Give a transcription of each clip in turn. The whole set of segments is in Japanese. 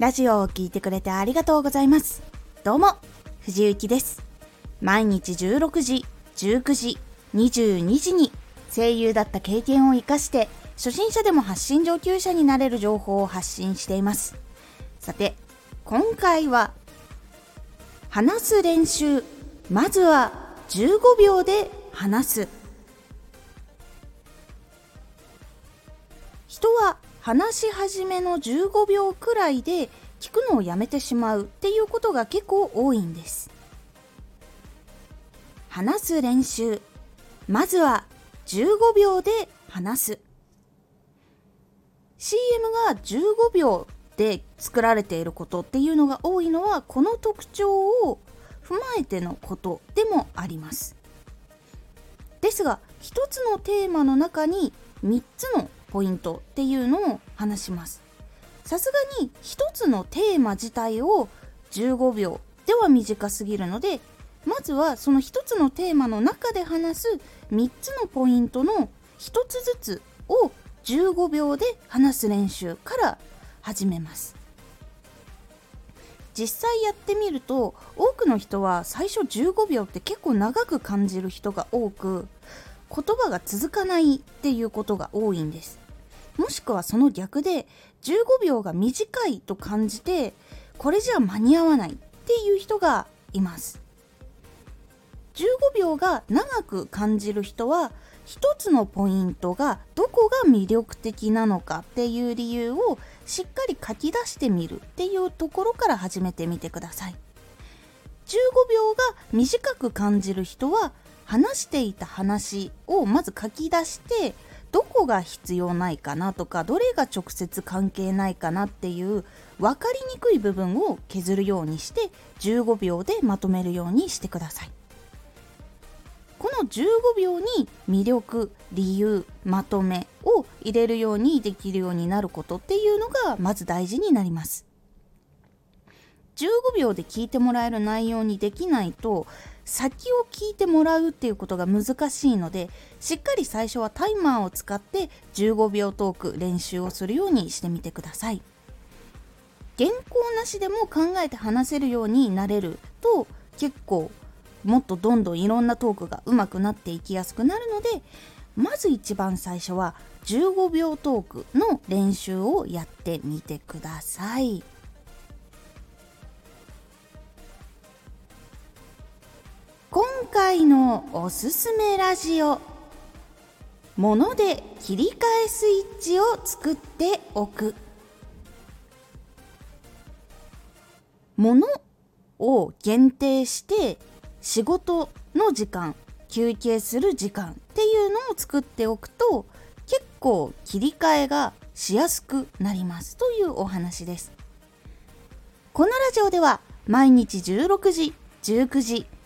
ラジオを聴いてくれてありがとうございます。どうも、藤幸です。毎日16時、19時、22時に声優だった経験を活かして初心者でも発信上級者になれる情報を発信しています。さて、今回は話す練習、まずは15秒で話す。人は話し始めの15秒くらいで聞くのをやめてしまうっていうことが結構多いんです。話す練習。まずは15秒で話す。CM が15秒で作られていることっていうのが多いのはこの特徴を踏まえてのことでもあります。ですが一つのテーマの中に3つのポイントっていうのを話します。さすがに1つのテーマ自体を15秒では短すぎるのでまずはその1つのテーマの中で話す3つのポイントの1つずつを15秒で話す練習から始めます。実際やってみると多くの人は最初15秒って結構長く感じる人が多く言葉が続かないっていうことが多いんです。もしくはその逆で15秒が短いと感じてこれじゃ間に合わないっていう人がいます。15秒が長く感じる人は一つのポイントがどこが魅力的なのかっていう理由をしっかり書き出してみるっていうところから始めてみてください。15秒が短く感じる人は話していた話をまず書き出してどこが必要ないかなとかどれが直接関係ないかなっていう分かりにくい部分を削るようにして15秒でまとめるようにしてください。この15秒に魅力理由まとめを入れるようにできるようになることっていうのがまず大事になります。15秒で聞いてもらえる内容にできないと先を聞いてもらうっていうことが難しいのでしっかり最初はタイマーを使って15秒トーク練習をするようにしてみてください原稿なしでも考えて話せるようになれると結構もっとどんどんいろんなトークが上手くなっていきやすくなるのでまず一番最初は15秒トークの練習をやってみてください。回のおすすめラジオ。もので切り替えスイッチを作っておく。ものを限定して仕事の時間休憩する時間っていうのを作っておくと結構切り替えがしやすくなりますというお話です。このラジオでは毎日16時19時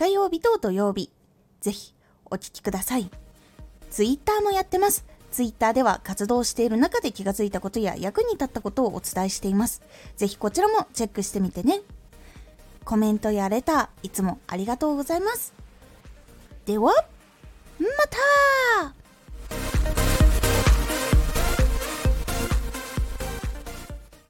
火曜日と土曜日。ぜひお聴きください。ツイッターもやってます。ツイッターでは活動している中で気がついたことや役に立ったことをお伝えしています。ぜひこちらもチェックしてみてね。コメントやレター、いつもありがとうございます。では、また